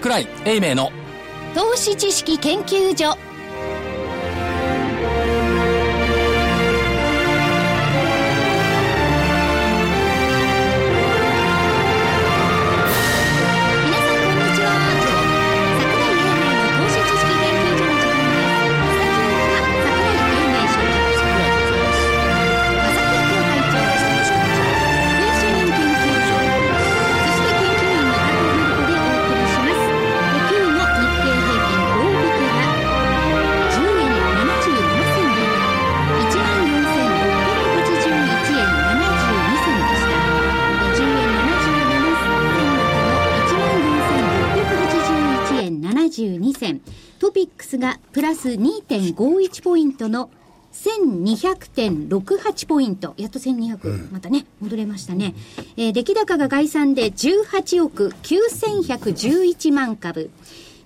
桜井英明の。投資知識研究所22銭。トピックスがプラス2.51ポイントの1200.68ポイント。やっと1200。うん、またね、戻れましたね。えー、出来高が概算で18億9111万株。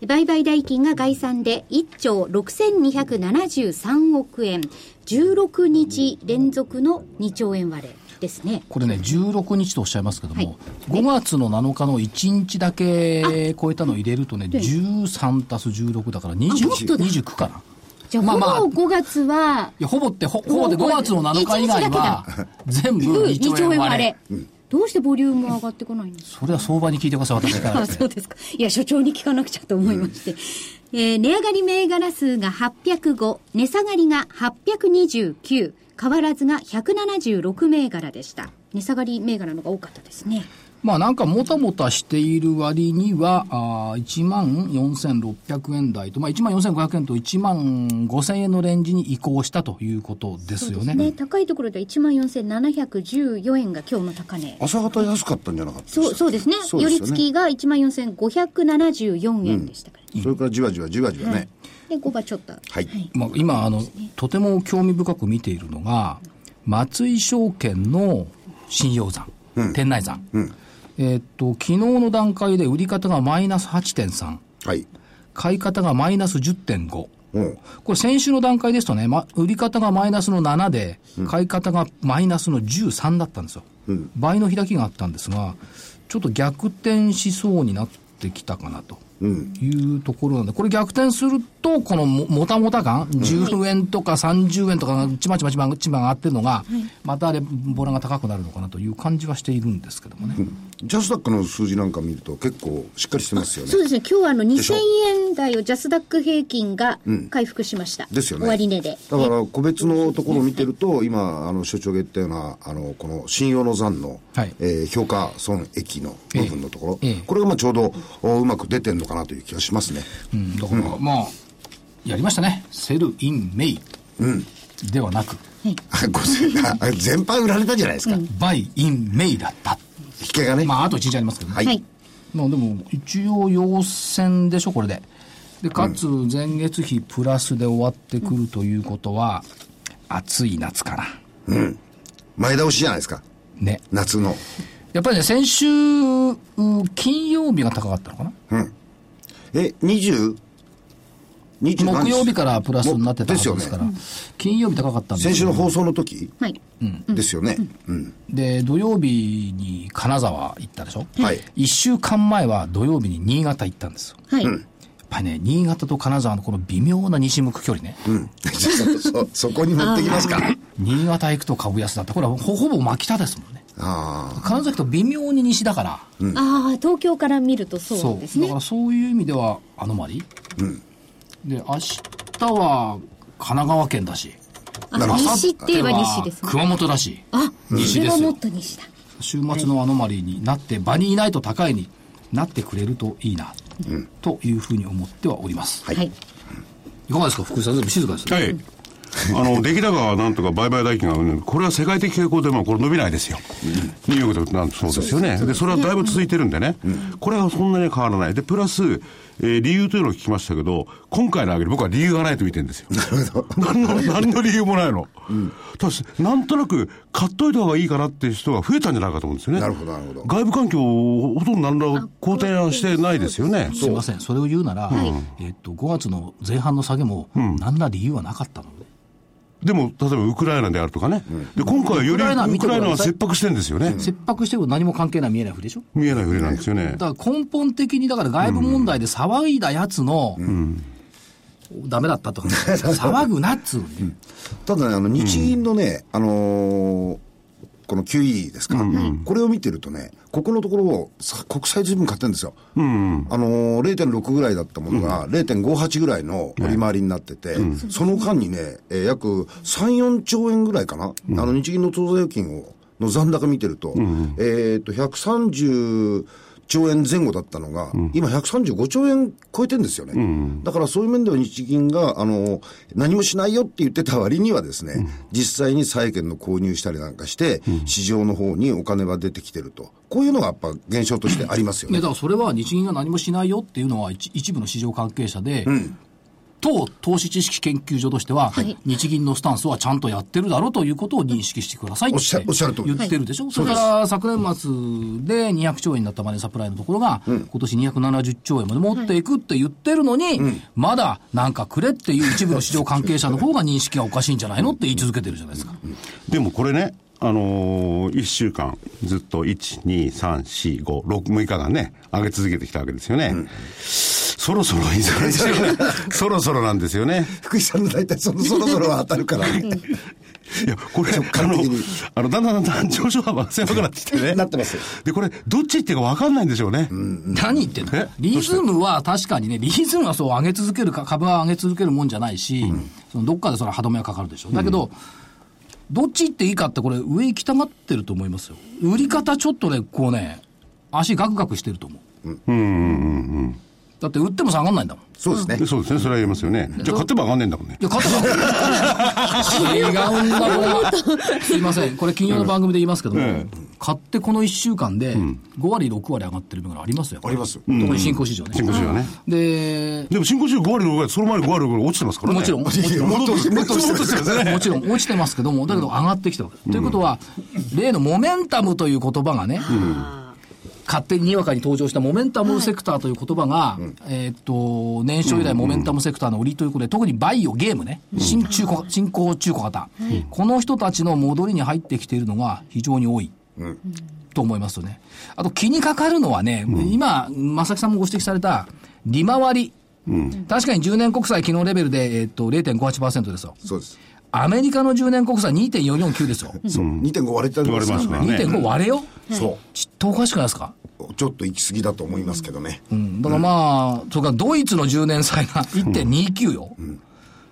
売買代金が概算で1兆6273億円。16日連続の2兆円割れ。ですね。これね、16日とおっしゃいますけども、5月の7日の1日だけ超えたのを入れるとね、13足す16だからもっと20、だ29かな。じゃあ、まあまあほぼ5月は、いや、ほぼって、ほほぼで5月の7日以外は、全部2 2兆兆円円割割れれ。。どうしてボリューム上がってこないんですか？それは相場に聞いてください、私から。そうですか。いや、所長に聞かなくちゃと思いまして。えー値上がり銘柄数が805、値下がりが829、変わらずが176銘柄でした。値下がり銘柄のが多かったですね。まあなんかもたもたしている割には、あ1万4600円台と、まあ1万4500円と1万5000円のレンジに移行したということですよね。ね、高いところで1万4714円が今日の高値。朝方安かったんじゃなかったですか？そう、そうですね。寄り付きが1万4574円でしたから、それからじわじわじわじわね。で、5番ちょっと。はいまあ、今あの、とても興味深く見ているのが、松井証券の信用残、店内残。えーっと、昨日の段階で売り方がマイナス8.3、はい。買い方がマイナス10.5。うん。これ先週の段階ですとね、ま、売り方がマイナスの7で、買い方がマイナスの13だったんですよ。倍の開きがあったんですが、ちょっと逆転しそうになってきたかなと。いうところなんで、これ逆転すると、このももたもた感、10円とか30円とかがちまちまちまちま上がってるのが、またあれ、ボラが高くなるのかなという感じはしているんですけどもね。ジャスダックの数字なんか見ると結構しっかりしてますよねそう。ですね。今日はあのしょ2000円台をジャスダック平均が回復しました。ですよね。終値で。だから個別のところを見てると、今、あの、所長が言ったような、あの、この信用の残の、はいえー評価損益の部分のところ、ええええこれがまあちょうどおうまく出てるのかなという気がしますね。うん、だから、まあ、やりましたね。 Sell in May。ではなく、あごめんな全般売られたじゃないですか。 Buy in May だった。引けがね。まあ、あと1日ありますけどね。はいはい。まあでも、一応陽線でしょ、これで。で、かつ、前月比プラスで終わってくるということは、暑い夏かな。前倒しじゃないですか。ね。夏の。やっぱりね、先週、う金曜日が高かったのかなえ、20? 20何木曜日からプラスになってたはですよねずですから、金曜日高かったんです先週の放送の時はい。ですよね。うん。で、土曜日に金沢行ったでしょ？はい。一週間前は土曜日に新潟行ったんですよ。はい。やっぱりね、新潟と金沢のこの微妙な西向く距離ね。うん。そ、そ、そこに持ってきますか。新潟行くと株安だった。これはほほぼ真北ですもんね。ああ。金沢行くと微妙に西だから。ああ、東京から見るとそうですねだか。らそういう意味ではアノマリで、明日は神奈川県だし。あ西って言えば西ですね。熊本だし。あ、そ西ですよもっ。と西だ。週末のアノマリーになって、場にいないと高いになってくれるといいな、というふうに思ってはおります。はいはい。いかがですか、福井さん。全部静かですね。はい。あの、出来高はなんとか売買代金がうん、これは世界的傾向でもこれ伸びないですよ。ニューヨークでなんそうですよね。で、それはだいぶ続いてるんでね。これはそんなに変わらない。で、プラス、えー理由というのを聞きましたけど、今回の上げる僕は理由がないと見てるんですよ。何の、何の理由もないの。ただし、なんとなく買っといた方がいいかなっていう人が増えたんじゃないかと思うんですよね。なるほどなるほど外部環境をほとんど何ら好転はしてないですよね。すいません。それを言うなら、えっと、5月の前半の下げも、何ら理由はなかったので。でも、例えばウクライナであるとかね。で、今回はよりウクライナ見ウクライナは切迫してるんですよね。切迫してる何も関係ない見えないふりでしょ？見えないふりなんですよね。だから根本的に、だから外部問題で騒いだやつの、ダメだったと。か、騒ぐなっつうね。ただね、あの、日銀のね、あのーこの QE ですか、これを見てるとね、ここのところ、さ国債ずいぶん買ってるんですよ。あのー、0.6ぐらいだったものが、0.58ぐらいの利回りになってて、その間にね、えー約3、4兆円ぐらいかな、あの日銀の当座預金をの残高見てると、えっと、130兆円前後だったのが、今135兆円超えてるんですよね。だからそういう面では日銀が、あの、何もしないよって言ってた割にはですね、実際に債券の購入したりなんかして、市場の方にお金は出てきてると。こういうのがやっぱ現象としてありますよね。ねだからそれは日銀が何もしないよっていうのは一一部の市場関係者で、当投資知識研究所としては、日銀のスタンスはちゃんとやってるだろうということを認識してくださいっておっしゃおっしゃる通り。言ってるでしょ、それから昨年末で200兆円になったマネーサプライのところが、今年270兆円まで持っていくって言ってるのに、まだなんかくれっていう一部の市場関係者の方が認識がおかしいんじゃないのって言い続けてるじゃないですか。でもこれね、あのー、1週間ずっと1、2、3、4、5、6、6日間ね、上げ続けてきたわけですよね。そろそろいずれにしろね、そろそろなんですよね。福井さんの大体そのそろそろは当たるから、ね、いや、これ、あのあの、だんだんだんだん上昇幅が狭くなってきてね。なってますで、これ、どっち行っていいか分かんないんでしょうね。何言ってんの？え？リズムは確かにね、リズムはそう上げ続けるか、株は上げ続けるもんじゃないし、そのどっかでそれは歯止めはかかるでしょ。だけど、どっち行っていいかってこれ上行きたがってると思いますよ。売り方ちょっとね、こうね、足ガクガクしてると思う。うん、うん、うん、うんだって売っても下がんないんだもん。そうですね。でそうですね、それは言えますよね。じゃあ買っても上がんねえんだもんねい。や、肩が。違うんだ、これは。すいません。これ金曜の番組で言いますけども、え買ってこの1週間で5割、6割上がってる部分がありますよ。あります特に新興市場ね。新興市場ね。で、でも新興市場5割の上、その前に5割の上落ちてますからね。もちろん、もちろん、もっともっともっとしてますね。もちろん落ちてますけども、だけど上がってきてる。ということは、例のモメンタムという言葉がね、勝手ににわかに登場したモメンタムセクターという言葉が、えーっと、年初以来モメンタムセクターの売りということで、特にバイオ、ゲームね、新中古、新興中古型、この人たちの戻りに入ってきているのが非常に多い。と思いますよね。あと気にかかるのはね、今、正木さんもご指摘された利回り。確かに10年国債昨日レベルで、えーっと、0.58%ですよ。そうです。アメリカの10年国債2.449です よ。そう。2.5割れてるん割れますからね。2.5割れよ？そちっとおかしくないですか？う。ちょっと行き過ぎだと思いますけどね。うん。だからまあ、それからドイツの10年債が1.29よ。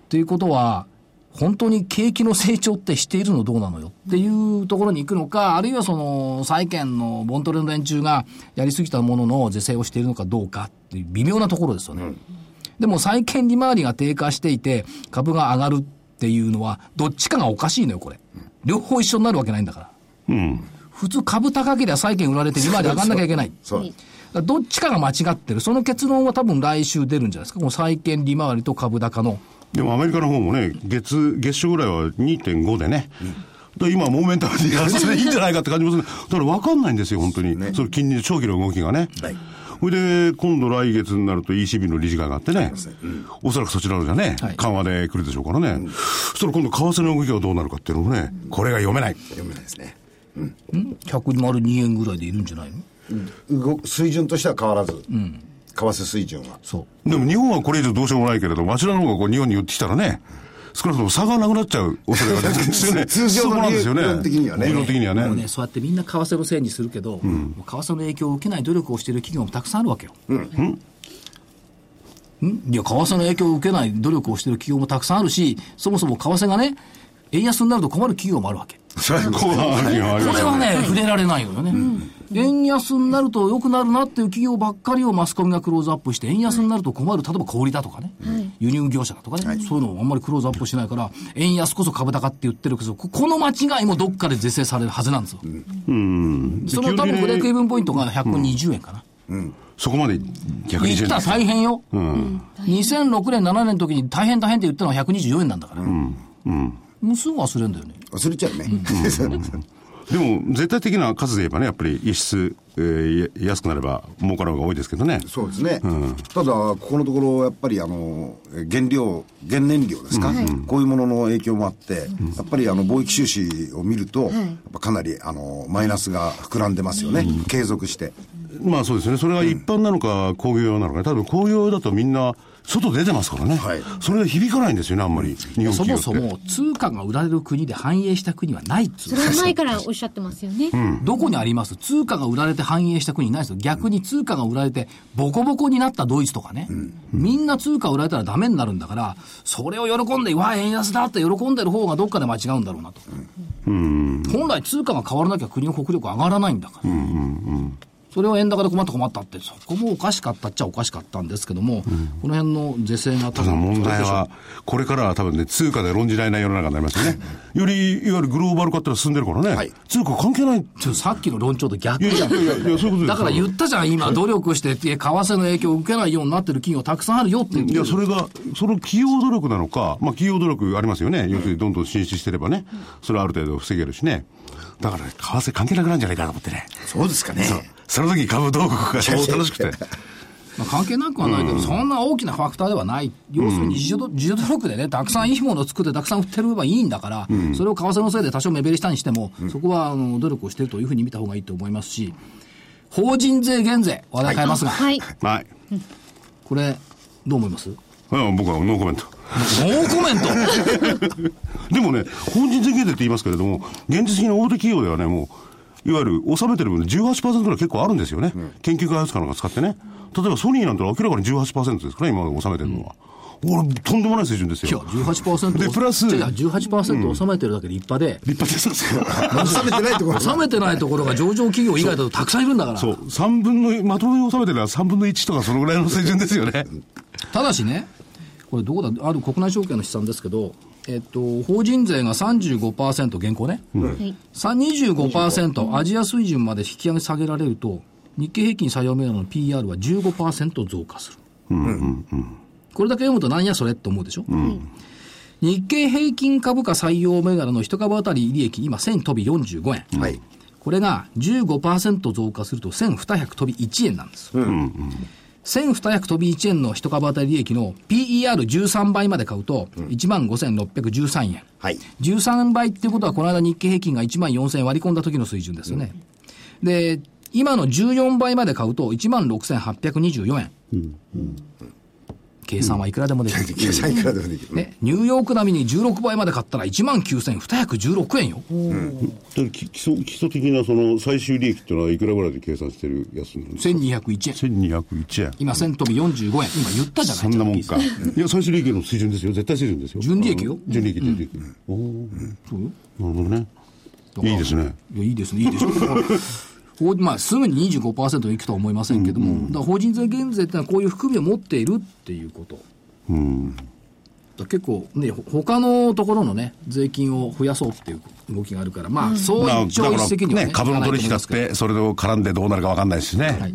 ということは、本当に景気の成長ってしているのどうなのよっていうところに行くのか、あるいはその債券のボントレの連中がやりすぎたものの是正をしているのかどうかっていう微妙なところですよね。でも債券利回りが低下していて株が上がるっていうのはどっちかがおかしいのよ、これ。両方一緒になるわけないんだから。うん。普通株高ければ債券売られて利回り上がんなきゃいけない。そう。どっちかが間違ってる。その結論は多分来週出るんじゃないですか。この債券利回りと株高の。でもアメリカの方もね、月、月初ぐらいは2.5でね。だから今、モーメンタムでやるでいいんじゃないかって感じもする。だから分かんないんですよ、本当に。その金利、長期の動きがね。はいそれで、今度来月になると ECB の理事会があってね、おそらくそちらのじゃね、はい。緩和で来るでしょうからね、そしたら今度為替の動きがどうなるかっていうのもね、これが読めない。読めないですね。102円ぐらいでいるんじゃないの？水準としては変わらず。為替水準は。そう。でも日本はこれ以上どうしようもないけれど、あちらの方がこう日本に寄ってきたらね、少なくとも差がなくなっちゃう恐れが出てくるんですよね。通常の。理論的にはね理論的にはね。もうね、そうやってみんな為替のせいにするけど、もう為替の影響を受けない努力をしている企業もたくさんあるわけよ。うん？いや、為替の影響を受けない努力をしている企業もたくさんあるし、そもそも為替がね、円安になると困る企業もあるわけ。それはこれはね、触れられないよね。円安になると良くなるなっていう企業ばっかりをマスコミがクローズアップして、円安になると困る、例えば小売りだとかね、輸入業者だとかね、そういうのをあんまりクローズアップしないから、円安こそ株高って言ってるけど、ここの間違いもどっかで是正されるはずなんですよ。その多分 break-e ven point が120円かな。そこまで逆に言ったら大変よ。2006年、7年の時に大変大変って言ったのは124円なんだから。もうすぐ忘れるんだよね。忘れちゃうね。でも、絶対的な数で言えばね、やっぱり輸出、えー安くなれば儲かる方が多いですけどね。そうですね、ただ、ここのところ、やっぱりあの原料、原燃料ですか、こういうものの影響もあって、やっぱりあの貿易収支を見ると、やっぱかなりあのマイナスが膨らんでますよね、継続して。まあそうですね。それが一般なのか工業用なのか、多分工業用だとみんな外出てますからね。はいそれが響かないんですよね、あんまり。日本そ。もそも通貨が売られる国で繁栄した国はないそれは前からおっしゃってますよね。どこにあります？通貨が売られて繁栄した国ないですよ。逆に通貨が売られてボコボコになったドイツとかね。みんな通貨売られたらダメになるんだから、それを喜んで、わあ、円安だって喜んでる方がどっかで間違うんだろうなと。本来通貨が変わらなきゃ国の国力上がらないんだから。それを円高で困った困ったって、そこもおかしかったっちゃおかしかったんですけども、この辺の是正が多ただ問題は、これからは多分ね、通貨で論じられない世の中になりますよね。より、いわゆるグローバル化ってのは進んでるからね。はい通貨関係ない。いちょさっきの論調と逆じゃん。やいやいや、そういうことだから言ったじゃん、今、努力して、為替の影響を受けないようになってる企業たくさんあるよっていや、それが、その企業努力なのか、まあ企業努力ありますよね。要するにどんどん進出してればね。それはある程度防げるしね。だから、為替関係なくなるんじゃないかなと思ってね。そうですかね。その時株どう動くかが超楽しくて。まあ、関係なくはないけど、そんな大きなファクターではない。要するに自助,、自助努力でね、たくさんいいものを作ってたくさん売ってればいいんだから、それを為替のせいで多少目減りしたにしても、そこはあの努力をしているというふうに見た方がいいと思いますし、法人税減税、話題変えますが、はい。はい。これ、どう思います？うん僕はノーコメント。ノーコメント？でもね、法人税減税って言いますけれども、現実的な大手企業ではね、もう、いわゆる納めてる分で18%ぐらい結構あるんですよね。研究開発家なんか使ってね。例えばソニーなんて明らかに18%ですから、今まで納めてるのは。俺、とんでもない水準ですいや、よ。18%。でプラスいや、18%収めてるだけで立派で、立派ですよ。収めてないところ 収めてないところが上場企業以外だとたくさんいるんだから。そう。3分の、まとめに収めてるのは3分の1とかそのぐらいの水準ですよね。ただしね、これどこだ、ある国内証券の試算ですけど、えっと、法人税が35%現行ね。はい。さ25%アジア水準まで引き上げ下げられると、日経平均採用銘柄の PR は15%増加する。これだけ読むと何やそれって思うでしょ、日経平均株価採用銘柄の一株当たり利益、今1000飛び45円。はい。これが15%増加すると1200飛び1円なんです。1200飛び1円の一株当たり利益の PER13 倍まで買うと、15,613円。はい。13倍っていうことは、この間日経平均が1万4000円割り込んだ時の水準ですよね。で、今の14倍まで買うと、1万6824円。計算はいくらでもできる。計算いくらでもできる。ね、ニューヨーク並みに16倍まで買ったら1万9216円よ。基礎基礎的なその最終利益っていうのはいくらぐらいで計算してるやつなんですか？1201円。1201円。今1000飛び45円。今言ったじゃないそんなもんか。いや、最終利益の水準ですよ。絶対水準ですよ。純利益よ純利益、純利益。おおそうよ。なるほどね。いいですね。いや、いいですね、いいでしょ。まあ、すぐに25%いくとは思いませんけども、だから法人税減税ってのはこういう含みを持っているっていうこと。うん。結構ね、ほ他のところのね、税金を増やそうっていう動きがあるから、まあ、そうまあ、一朝一夕にはね、ね、株の取引だって、それを絡んでどうなるか分かんないしね。はい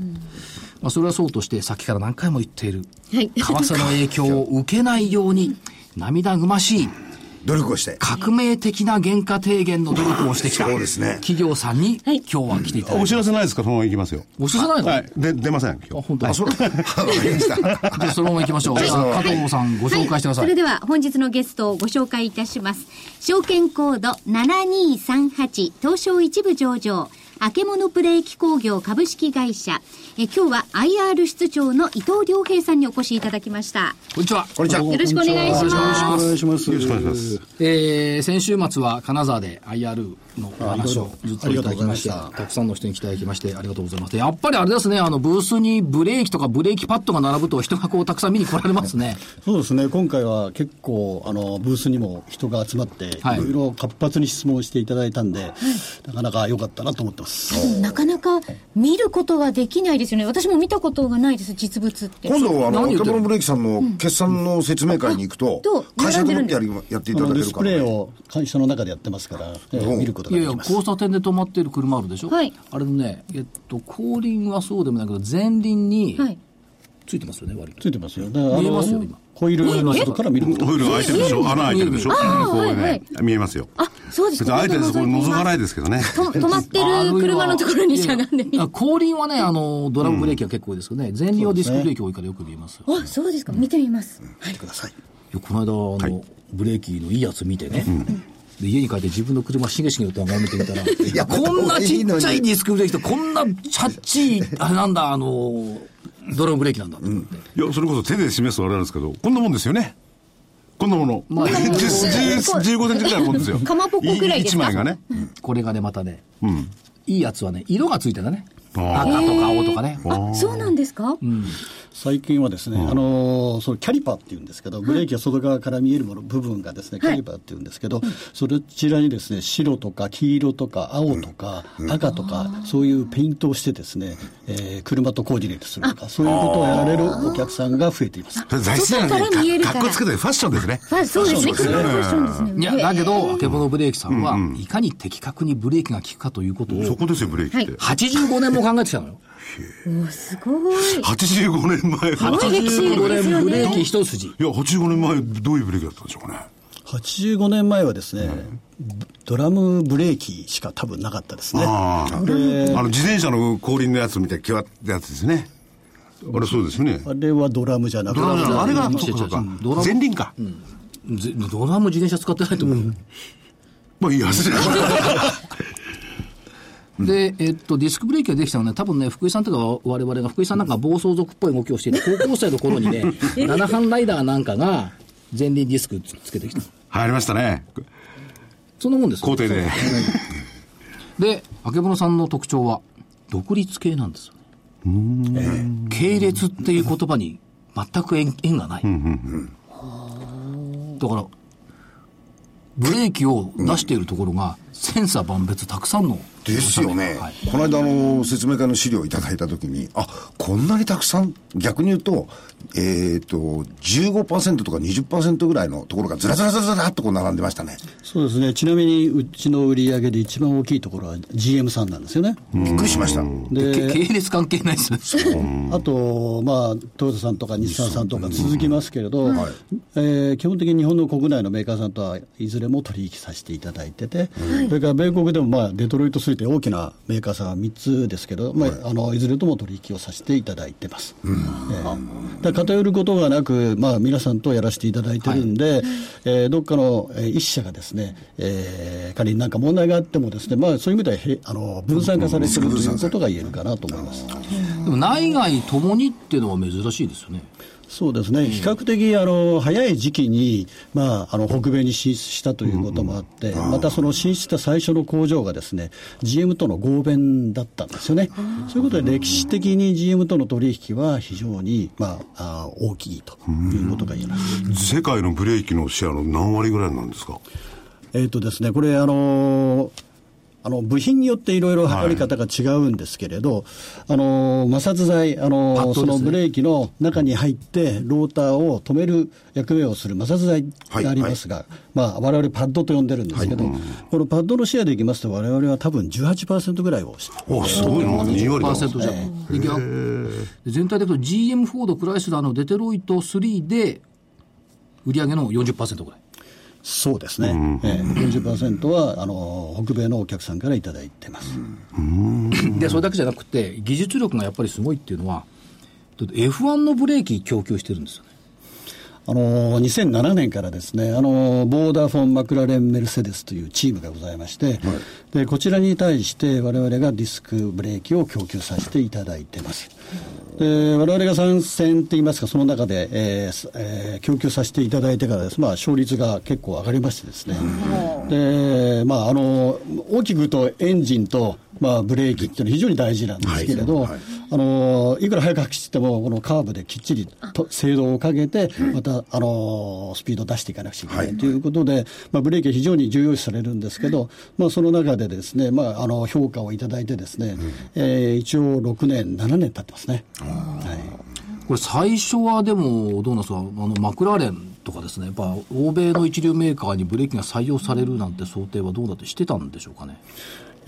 まあ、それはそうとして、さっきから何回も言っている、はい為替の影響を受けないように、涙ぐましい、努力をして。革命的な原価低減の努力をしてきた、そうですね企業さんに、はい今日は来ていただいて、お知らせないですかそのまま行きますよ。お知らせないの、はい。で、出ません。あ今日。本当あ、それ、わかりました。じゃあそのまま行きましょう。じゃあ加藤さんご紹介してください。それでは本日のゲストをご紹介いたします。証券コード7238東証一部上場。あけものブレーキ工業株式会社。え今日は IR 室長の伊藤良平さんにお越しいただきました。こんにちは。こんにちは。よろしくお願いします。お願いします。よろしくお願いします。えー、先週末は金沢で IR のお話をずっといただきまして、ありがとうございましたたくさんの人に来ていただきまして、ありがとうございます。やっぱりあれですね、あの、ブースにブレーキとかブレーキパッドが並ぶと人がこうたくさん見に来られますね。そうですね、今回は結構、あのブースにも人が集まって、はいいろいろ活発に質問していただいたんで、なかなか良かったなと思ってます。なかなか見ることができないですよね。私も見たことがないです、実物って。今度、あの、何言ってるケボロブレーキさんの決算の説明会に行くと会社でもってやっていただけるからね。レイを会社の中でやってますから、えー見ることいやいや、ができます。交差点で止まっている車あるでしょ？はい。あれね、えっと、後輪はそうでもないけど、前輪にはい。ついてますよね、割と。ついてますよ。だからあ見えますよの今。コイルの外から見るホイールが開いてるでしょ？穴開いてるでしょ？こうはいはね、見えますよ。そうですか。あえてそこ覗かないですけどね。と止まってる車のところにしゃがんでみる。あ後輪はね、あの、ドラムブレーキが結構多いですけどね、前輪はディスクブレーキ多いからよく見えます。あそうですか。見てみます。ください。いやこの間、あの、ブレーキのいいやつ見てね、で家に帰って自分の車しげしげと眺めてみたら、いや、こんなちっちゃいディスクブレーキと、こんなチャッチい、あれなんだ、あの、ドラムブレーキなんだって。いや、それこそ手で示すとあれなんですけど、こんなもんですよね。こんなもの。まあ10 10 15センチぐらいのもんですよ。かまぼこくらいですか？1枚がね。これがね、またね、うん。いいやつはね、色がついてたね。あ赤とか青とかね。あそうなんですか？最近はですね、あのーそのキャリパーっていうんですけど、ブレーキが外側から見えるもの、部分がですね、キャリパーっていうんですけど、そちらにですね、白とか黄色とか青とか赤とか、そういうペイントをしてですね、えー車とコーディネートするとか、そういうことをやられるお客さんが増えています。それ材質かっこつけてファッションですね。あそうですね。ファッションですね。いや、だけど、あけぼのブレーキさんは、いかに的確にブレーキが効くかということを、そこですよ、ブレーキって。85年も考えてきたのよ。おすごい85年前。すごい歴史85ですよ年ブレーキね一筋。いや、85年前、どういうブレーキだったんでしょうかね。85年前はですね、ドラムブレーキしか多分なかったですね。あの、自転車の後輪のやつみたいな際ってやつですね。あれそうですよね。あれはドラムじゃなくてあれが、うんそうかそうか前輪か。ぜドラム自転車使ってないと思う。まあいいやつね。で、えっと、ディスクブレーキができたのはね、多分ね、福井さんとか我々が、福井さんなんか暴走族っぽい動きをしている高校生の頃にね、七班ライダーなんかが前輪ディスクつけてきた。入りましたね。そんなもんですよ工程で。で、あけぼのさんの特徴は、独立系なんですよね。系列っていう言葉に全く縁縁がない。だから、ブレーキを出しているところが、千差万別たくさんの。ですよね、はいこの間あの説明会の資料をいただいたときに、あこんなにたくさん、逆に言うと、えっ、と、15%とか20%ぐらいのところがずらずらずらずらっとこう並んでましたね。そうですね、ちなみにうちの売り上げで一番大きいところは GM さんなんですよね。びっくりしました。でけ系列関係ないですね。あと、まあ、トヨタさんとか日産さんとか続きますけれど、えー基本的に日本の国内のメーカーさんとはいずれも取引させていただいてて、それから米国でも、まあ、デトロイト3って大きなメーカーさんは3つですけど、まあ、あのいずれとも取引をさせていただいてます。えーだから偏ることがなく、まあ、皆さんとやらせていただいてるんで、えーどっかのえー一社がですね、えー仮になんか問題があってもですね、まあ、そういう意味ではへあの分散化されてるということが言えるかなと思います。でも内外ともにっていうのは珍しいですよね。そうですね、比較的あの早い時期に、まあ、あの北米に進出したということもあって、またその進出した最初の工場がですね GM との合弁だったんですよね、そういうことで歴史的に GM との取引は非常に、まあ、あ大きいということが言えます。世界のブレーキのシェアの何割ぐらいなんですか？えーとですね、これ、あのあの部品によっていろい。ろ測り方が違うんですけれど、あの摩擦材、あのね。そのブレーキの中に入って、ローターを止める役目をする摩擦材がありますが、まあ、我々パッドと呼んでるんですけど、このパッドのシェアでいきますと、我々は多分18%ぐらいをしておすごいな、2割だ。20%じゃん。で逆で全体でいくと GM フォード、クライスラーのデトロイト3で、売上の40%ぐらい。そうですね、ええ40%はあの北米のお客さんからいただいてます。で、それだけじゃなくて、技術力がやっぱりすごいっていうのは、だって F1 のブレーキ供給してるんですよね。あの2007年からですね、あのボーダーフォン・マクラレン・メルセデスというチームがございまして、でこちらに対して我々がディスクブレーキを供給させていただいてます。で我々が参戦って言いますか、その中で、えーすえー供給させていただいてからです、まあ、勝率が結構上がりましてですね、でまあ、あの大きく言うとエンジンと、まあ、ブレーキっていうのは非常に大事なんですけれど、はいはい。あのいくら速く走っても、このカーブできっちりと精度をかけて、また、あのスピードを出していかなくちゃいけないということで、まあ、ブレーキは非常に重要視されるんですけど、まあ、その中でですね、まあ、あの評価をいただいてですね、えー一応6年、7年経ってますね。はい。これ最初はでも、どうなんですか、あの、マクラーレンとかですね、やっぱ欧米の一流メーカーにブレーキが採用されるなんて想定はどうだってしてたんでしょうかね？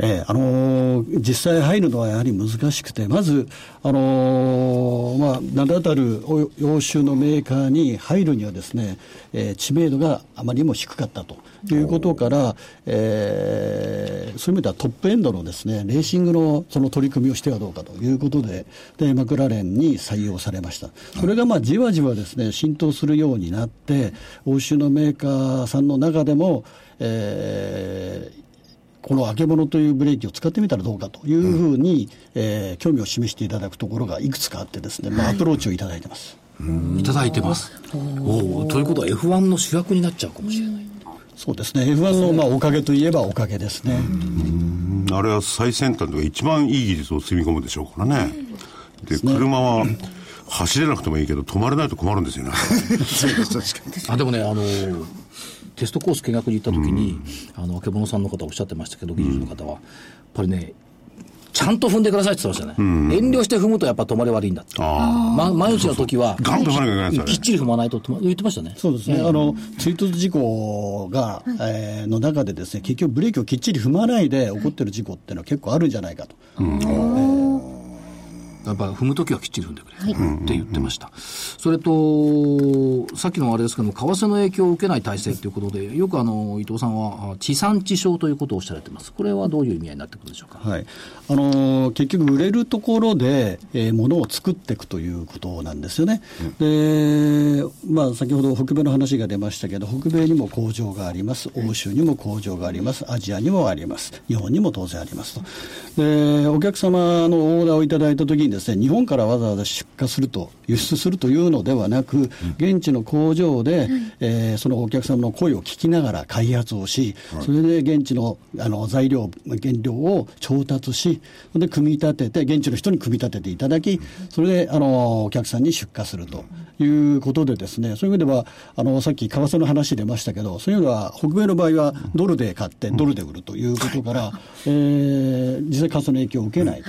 ええあのー実際入るのはやはり難しくて、まず、あのーまあ、名だたる欧州のメーカーに入るにはですね、えー知名度があまりにも低かったということから、えーそういう意味ではトップエンドのですね、レーシングのその取り組みをしてはどうかということで、で、マクラレンに採用されました。それがまあ、じわじわですね、浸透するようになって、欧州のメーカーさんの中でも、えーこのあけぼのというブレーキを使ってみたらどうかというふうに、えー興味を示していただくところがいくつかあってですね、まあ、アプローチをいただいてます。いただいてます。おおということは F1 の主役になっちゃうかもしれない。そうですね。F1 のまあおかげといえばおかげですね。あれは最先端とか一番いい技術を積み込むでしょうからね。で、車は走れなくてもいいけど、止まれないと困るんですよね。そうです、確かに。あでもね、あのテストコース見学に行った時に、あの、あけぼのさんの方おっしゃってましたけど、技術の方は、やっぱりね、ちゃんと踏んでくださいって言ってましたね。遠慮して踏むとやっぱ止まり悪いんだって。ま、毎日の時は、ガンと踏まなきゃいけないですよねきっちり踏まないと止ま、言ってましたね。そうですね。あの、追突事故が、えーの中でですね、結局ブレーキをきっちり踏まないで起こってる事故っていうのは結構あるんじゃないかと。やっぱ踏むときはきっちり踏んでくれって言ってました。それと、さっきのあれですけども、為替の影響を受けない体制ということで、よくあの、伊藤さんは、あ地産地消ということをおっしゃられてます。これはどういう意味合いになってくるでしょうか？はい。あのー結局売れるところで、えー、物を作っていくということなんですよね。で、まあ先ほど北米の話が出ましたけど、北米にも工場があります。欧州にも工場があります。アジアにもあります。日本にも当然ありますと。で、お客様のオーダーをいただいたときにですね、日本からわざわざ出荷すると、輸出するというのではなく、現地の工場で、えーそのお客様の声を聞きながら開発をし、それで現地のあの材料、原料を調達し、で組み立てて、現地の人に組み立てていただき、それであのお客さんに出荷するということでですね、そういう意味では、あのさっき為替の話出ましたけど、そういうのは北米の場合はドルで買って、ドルで売るということから、えー実際為替の影響を受けない。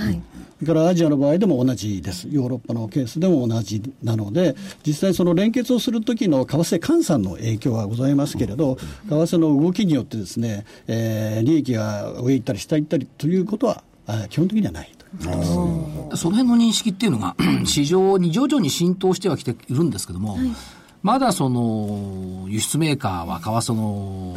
それからアジアの場合でも同じです。ヨーロッパのケースでも同じなので、実際その連結をするときの為替換算の影響はございますけれど、為替の動きによってですね、えー利益が上行ったり下行ったりということは、あ基本的にはないと。その辺の認識っていうのが、市場に徐々に浸透してはきているんですけども、まだその、輸出メーカーは為替の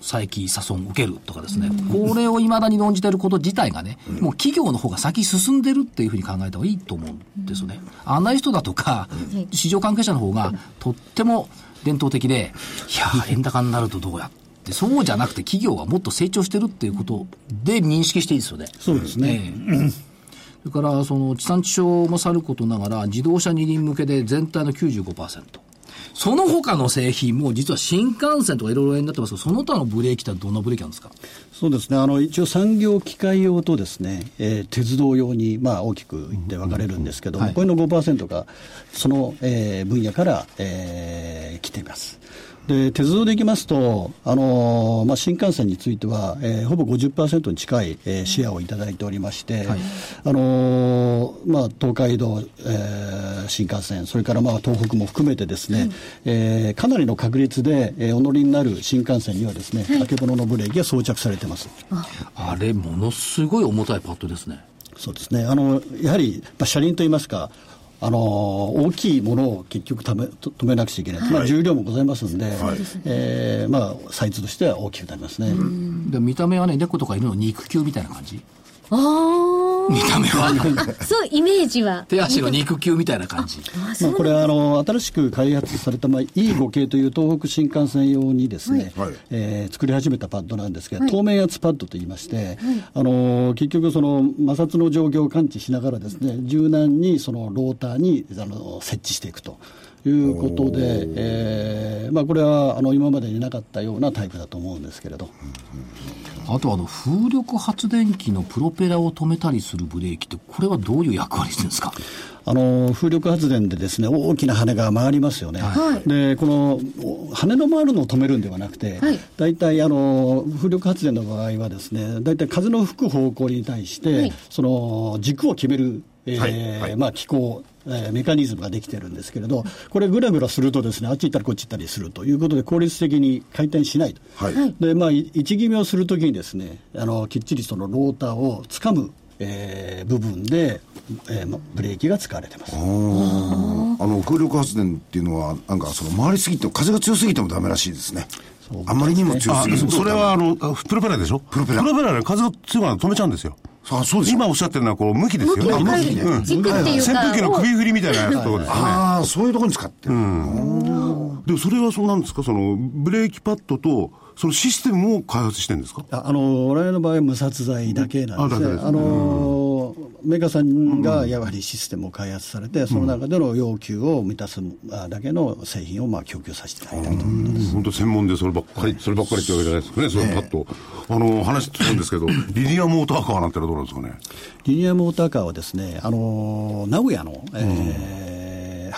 再起差損を受けるとかですね、これを未だに論じていること自体がね、もう企業の方が先進んでるっていうふうに考えた方がいいと思うんですよね。アナリストだとか、市場関係者の方がとっても伝統的で、いやー、円高になるとどうやって、そうじゃなくて企業はもっと成長してるっていうことで認識していいですよね。そうですね。ええそれから、その地産地消もさることながら、自動車二輪向けで全体の95%。その他の製品も実は新幹線とかいろいろになってますけど、その他のブレーキってどんなブレーキなんですか？そうですね。あの、一応産業機械用とですね、えー鉄道用に、まあ、大きく言って分かれるんですけども、はいこれの5%が、その、えー分野から、えー来ています。で、鉄道でいきますと、あのーまあ、新幹線については、えーほぼ50%に近い、えーシェアをいただいておりまして、はいあのーまあ、東海道、えー新幹線、それからまあ東北も含めてですね、えーかなりの確率で、えーお乗りになる新幹線にはですね、あけぼののブレーキが装着されてます。あれ、ものすごい重たいパッドですね。そうですね。あの、やはり、まあ、車輪といいますか、あの大きいものを結局ためと止めなくちゃいけない、まあ、重量もございますんで、えーまあ、サイズとしては大きくなりますね。で見た目はね、猫とか犬の肉球みたいな感じ。ああ。見た目は。そう、イメージは。手足の肉球みたいな感じ。まあ、これはあの新しく開発された、まあ、E5 系という東北新幹線用にですね、はいえー作り始めたパッドなんですけど、透明圧パッドといいまして、あの結局その摩擦の状況を感知しながらですね柔軟にそのローターにあの設置していくと。いうことで、えーまあ、これはあの今までになかったようなタイプだと思うんですけれど、あとあの、風力発電機のプロペラを止めたりするブレーキって、これはどういう役割してるんですか？あの風力発電でですね大きな羽が回りますよね、はい。でこのお羽の回るのを止めるんではなくて、はい。大体あの風力発電の場合はですね大体風の吹く方向に対して、はい。その軸を決める、ええーはいはい。まあ、機構、えーメカニズムができてるんですけれど、これ、ぐらぐらするとです、ね、あっち行ったりこっち行ったりするということで、効率的に回転しないと、はい。でまあ、い位置決めをするときにです、ね、あのきっちりそのローターをつかむ、えー部分で、えーまブレーキが使われてます。あの空力発電っていうのは、なんかその回りすぎて、風が強すぎてもダメらしいですね。あまりにも強あすぎると。それはあの、あプロペラでしょ？プロペラ。プロペラで風が強くなると止めちゃうんですよ。あそうですか。今おっしゃってるのは、こう、向きですよね。向きね。軸っていうか扇風機の首振りみたいなやつとかですよね。ああ、そういうところに使ってる。でもそれはそうなんですか。その、ブレーキパッドと、そのシステムを開発してるんですか？ああの我々の場合は無殺剤だけなんですね、あだけですあのメーカーさんがやはりシステムを開発されて、その中での要求を満たすあだけの製品をまあ供給させていただいていると。本当専門でそればっかり、そればっかりってわけじゃないですかね、それパッと。あの、話するんですけど、リニアモーターカーなんてのはどうなんですかね？リニアモーターカーはですね、あの名古屋の、えー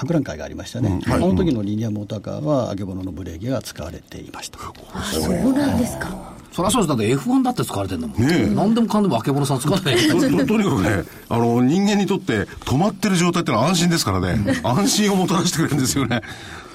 博覧会がありましたね、あの時のリニアモーターカーは、あけぼののブレーキが使われていました。そうなんですか。そりゃそうです。だって F1 だって使われてんだもん。ねえ何でもかんでもあけぼのさん使わない。とととにかくね、あの、人間にとって止まってる状態ってのは安心ですからね、安心をもたらしてくれるんですよね。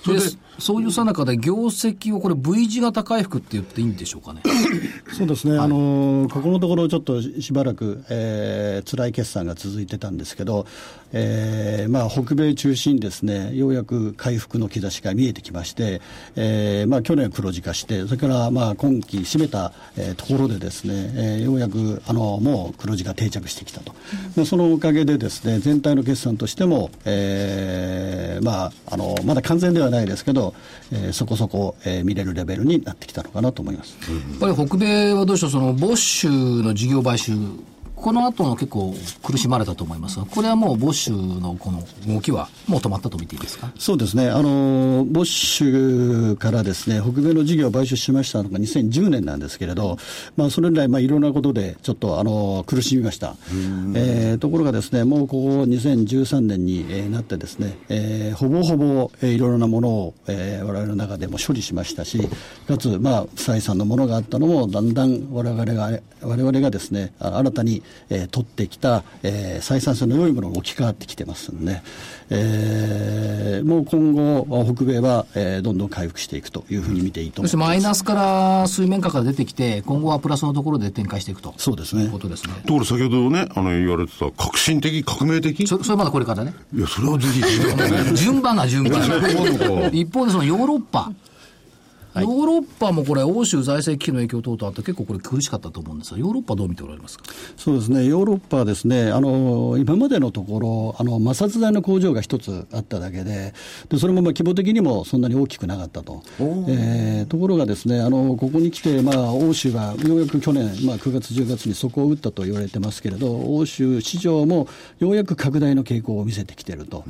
それでで、そういうさなかで業績をこれ V 字型回復って言っていいんでしょうかね？そうですね、あのここのところ、ちょっとしばらく、えー、辛い決算が続いてたんですけど、えーまあ、北米中心にですね、ようやく回復の兆しが見えてきまして、えーまあ、去年黒字化して、それからまあ今期締めた、えーところでですね、えーようやくあのもう黒字が定着してきたと、でそのおかげでですね、全体の決算としても、えーまあ、あのまだ完全ではないですけど、えーそこそこ、えー見れるレベルになってきたのかなと思います。やっぱり北米はどうでしょう、そのボッシュの事業買収、この後の結構苦しまれたと思いますが、これはもうボッシュのこの動きはもう止まったと見ていいですか？そうですね、あのボッシュからですね北米の事業を買収しましたのが2010年なんですけれど、まあ、それ以来、まあ、いろんなことでちょっとあの苦しみました、えーところがですねもうここ2013年に、えーなってですね、えーほぼほぼ、えーいろいろなものを、えー我々の中でも処理しましたし、かつ、まあ、不採算のものがあったのも、だんだん我々が我々がですねあ新たに、えー取ってきた、えー採算性の良いものが置き換わってきてますんで、えーもう今後、北米は、えーどんどん回復していくというふうに見ていいと思います。マイナスから水面下から出てきて、今後はプラスのところで展開していくと。そうですねいうことですね。ところ先ほどね、あの、言われてた革新的、革命的？いそそれまだこれからね。や、それはぜひ。順番が順番。一方でそのヨーロッパ。ヨーロッパもこれ、欧州財政危機の影響等々あって、結構これ苦しかったと思うんですが、ヨーロッパどう見ておられますか？そうですね、ヨーロッパはですね、あの今までのところ、あの摩擦材の工場が一つあっただけで、でそれもまあ規模的にもそんなに大きくなかったと。えーところがですね、あのここに来て、まあ、欧州がようやく去年、まあ、9月、10月に底を打ったと言われてますけれど、欧州市場もようやく拡大の傾向を見せてきていると。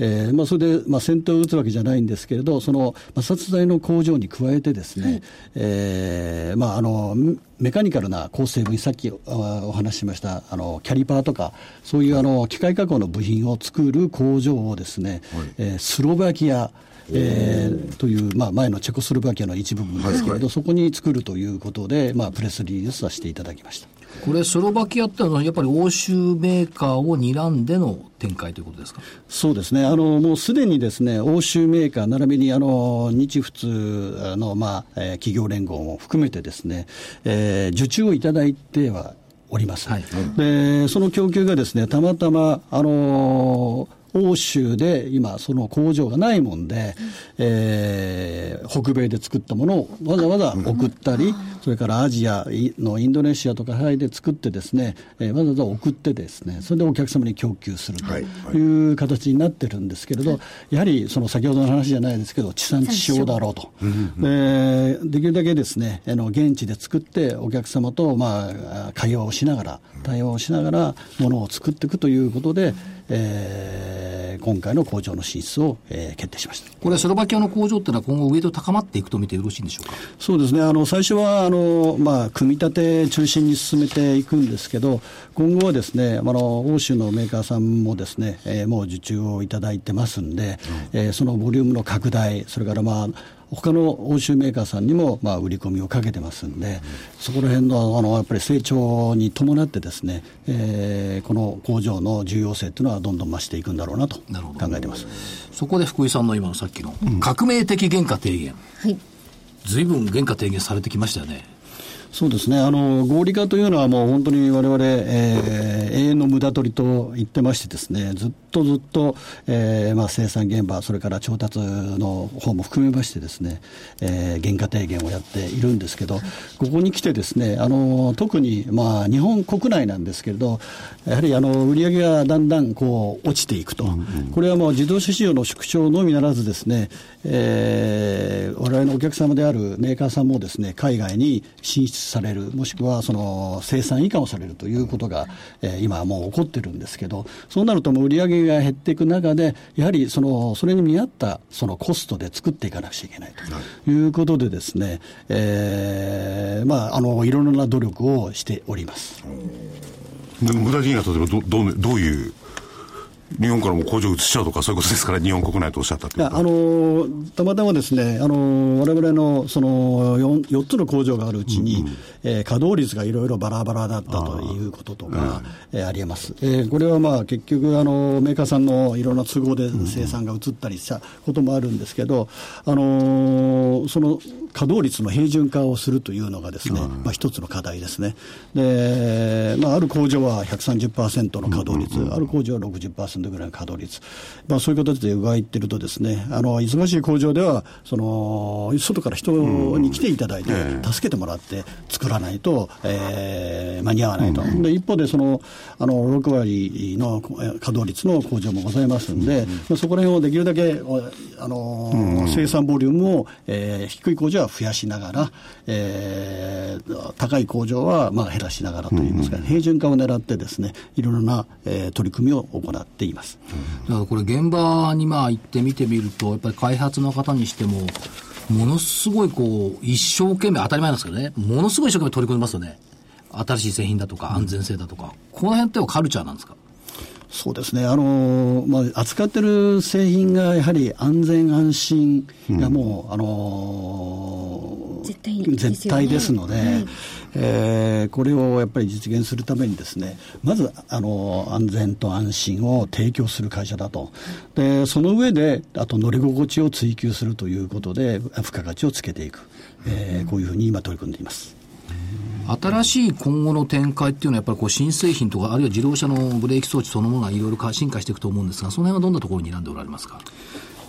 えーまあ、それで、まあ、先手を打つわけじゃないんですけれど、その摩擦材の工場に加えてですね、えーまあ、あのメカニカルな構成部品、さっきあお話ししましたあのキャリパーとか、そういうあの機械加工の部品を作る工場をですね、えースロバキア、えーという、まあ、前のチェコスロバキアの一部分ですけれど、そこに作るということで、まあ、プレスリリースさせていただきました。これ、スロバキアってのは、やっぱり欧州メーカーを睨んでの展開ということですか？そうですね、あのもうすでにですね欧州メーカー、並びにあの日仏の、まあえー企業連合も含めてですね、えー受注をいただいてはおります、はい。でその供給がですねたまたま、あの欧州で今、その工場がないもんで、えー北米で作ったものをわざわざ送ったり、それからアジアのインドネシアとかハワイで作ってですね、えーわざわざ送ってですね、それでお客様に供給するとはい。いう形になってるんですけれど、やはりその先ほどの話じゃないですけど、地産地消だろうと、でできるだけですねあの現地で作って、お客様と、まあ、会話をしながら、対話をしながら、ものを作っていくということで、えー今回の工場の進出を、えー決定しました。これ、スロバキアの工場っていうのは今後、ウェイト高まっていくと見てよろしいんでしょうか？そうですね、あの最初はあの、まあ、組み立て中心に進めていくんですけど、今後はですね、あの欧州のメーカーさんもですね、えーもう受注をいただいてますんで、えーそのボリュームの拡大、それから、まあ、他の欧州メーカーさんにも、まあ、売り込みをかけてますんで、そこら辺のあのやっぱり成長に伴ってですね、えー、この工場の重要性というのはどんどん増していくんだろうなと考えてます。そこで福井さんの今のさっきの革命的原価低減、はい。ずいぶん原価低減されてきましたよね。そうですね。あの合理化というのはもう本当に我々、えー、永遠の無駄取りと言ってましてですねずっとずっと、えーまあ、生産現場それから調達の方も含めましてですね、えー、原価低減をやっているんですけどここに来てですねあの特に、まあ、日本国内なんですけれどやはりあの売上がだんだんこう落ちていくと、これはもう自動車市場の縮小のみならずですね、えー、我々のお客様であるメーカーさんもですね海外に進出される、もしくはその生産以下をされるということが、えー、今はもう起こってるんですけど、そうなるともう売り上げが減っていく中で、やはりそのそれに見合ったそのコストで作っていかなくちゃいけないと。い。うことでですね、えー、まあ、あの、いろいろな努力をしております。で具体的には例えばどどうどういう日本からも工場移しちゃうとかそういうことですから日本国内とおっしゃったっていやあのたまたまですね、あの我々のその 4, 4つの工場があるうちに、えー稼働率がいろいろバラバラだったということとか、えーありえます、えーこれはまあ結局あの、メーカーさんのいろんな都合で生産が移ったりしたこともあるんですけど、あのその稼働率の平準化をするというのがですね、まあ、一つの課題ですね。で、まあ、ある工場は130%の稼働率、ある工場は60%ぐらいの稼働率、まあ、そういう形で動いてるとですね、あの、忙しい工場では、その、外から人に来ていただいて、助けてもらって作らないと、えー間に合わないと。で、一方で、その、あの、6割のえー稼働率の工場もございますんで、まあそこら辺をできるだけ、おあの、生産ボリュームを、えー低い工場は増やしながら、えー高い工場はまあ減らしながらといいますか、平準化を狙ってですね、いろいろな、えー取り組みを行っています。だからこれ現場にまあ行ってみてみると、やっぱり開発の方にしても、ものすごいこう、一生懸命、当たり前なんですけどね、ものすごい一生懸命取り組みますよね。新しい製品だとか安全性だとか。この辺ってはカルチャーなんですか？そうですね、あのまあ、扱ってる製品がやはり安全安心がもう、あの絶対ですよね絶対ですので、はいえーこれをやっぱり実現するためにですね、まず、あの安全と安心を提供する会社だと。で、その上で、あと乗り心地を追求するということで、付加価値をつけていく。えーこういうふうに今取り組んでいます。新しい今後の展開っていうのは、やっぱりこう新製品とか、あるいは自動車のブレーキ装置そのものはいろいろ進化していくと思うんですが、その辺はどんなところに選んでおられますか？